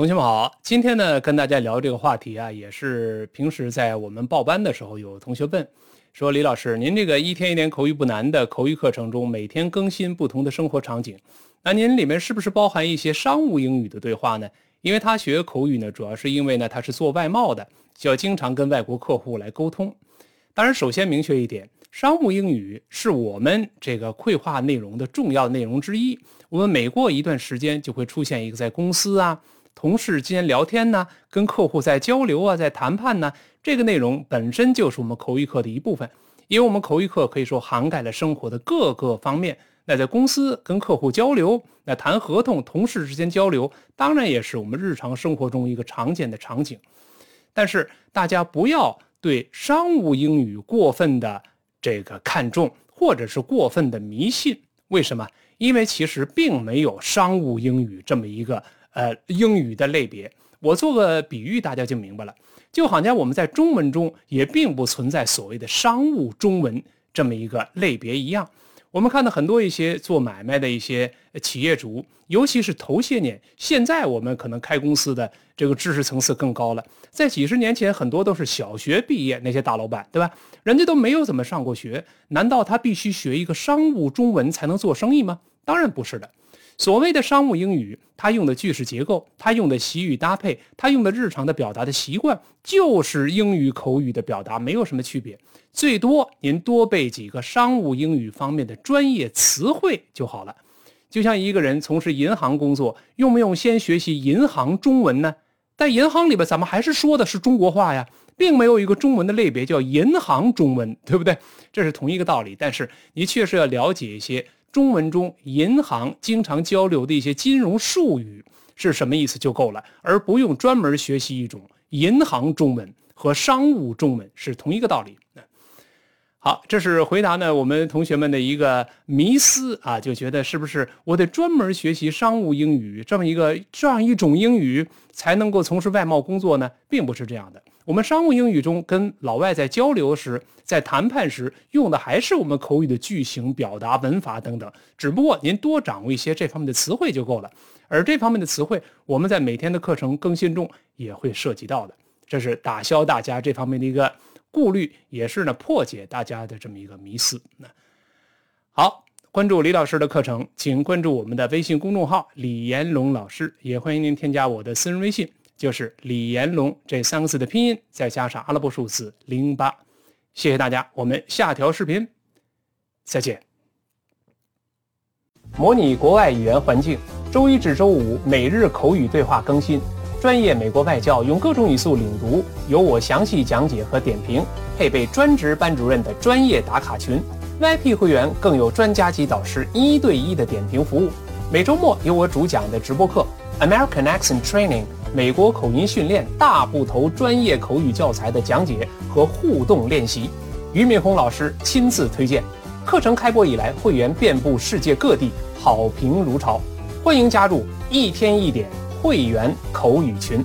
同学们好，今天呢跟大家聊这个话题啊，也是平时在我们报班的时候有同学问，说李老师，您这个一天一点口语不难的口语课程中，每天更新不同的生活场景，那您里面是不是包含一些商务英语的对话呢？因为他学口语呢，主要是因为呢他是做外贸的，需要经常跟外国客户来沟通。当然，首先明确一点，商务英语是我们这个绘画内容的重要内容之一。我们每过一段时间就会出现一个在公司啊。同事间聊天呢，跟客户在交流啊，在谈判呢，这个内容本身就是我们口语课的一部分。因为我们口语课可以说涵盖了生活的各个方面。那在公司跟客户交流，那谈合同，同事之间交流，当然也是我们日常生活中一个常见的场景。但是大家不要对商务英语过分的这个看重，或者是过分的迷信。为什么？因为其实并没有商务英语这么一个。呃，英语的类别，我做个比喻，大家就明白了。就好像我们在中文中也并不存在所谓的商务中文这么一个类别一样。我们看到很多一些做买卖的一些企业主，尤其是头些年，现在我们可能开公司的这个知识层次更高了。在几十年前，很多都是小学毕业那些大老板，对吧？人家都没有怎么上过学，难道他必须学一个商务中文才能做生意吗？当然不是的。所谓的商务英语，它用的句式结构，它用的习语搭配，它用的日常的表达的习惯，就是英语口语的表达，没有什么区别。最多您多背几个商务英语方面的专业词汇就好了。就像一个人从事银行工作，用不用先学习银行中文呢？在银行里边，咱们还是说的是中国话呀，并没有一个中文的类别叫银行中文，对不对？这是同一个道理。但是你确实要了解一些。中文中银行经常交流的一些金融术语是什么意思就够了，而不用专门学习一种银行中文和商务中文是同一个道理。好，这是回答呢我们同学们的一个迷思啊，就觉得是不是我得专门学习商务英语这么一个这样一种英语才能够从事外贸工作呢？并不是这样的。我们商务英语中跟老外在交流时，在谈判时用的还是我们口语的句型、表达、文法等等，只不过您多掌握一些这方面的词汇就够了。而这方面的词汇，我们在每天的课程更新中也会涉及到的。这是打消大家这方面的一个。顾虑也是呢，破解大家的这么一个迷思。那好，关注李老师的课程，请关注我们的微信公众号“李延龙老师”，也欢迎您添加我的私人微信，就是“李延龙”这三个字的拼音，再加上阿拉伯数字零八。谢谢大家，我们下条视频再见。模拟国外语言环境，周一至周五每日口语对话更新。专业美国外教用各种语速领读，由我详细讲解和点评，配备专职班主任的专业打卡群。VIP 会员更有专家级导师一对一的点评服务。每周末有我主讲的直播课，American Accent Training 美国口音训练大部头专业口语教材的讲解和互动练习，俞敏洪老师亲自推荐。课程开播以来，会员遍布世界各地，好评如潮。欢迎加入，一天一点。会员口语群。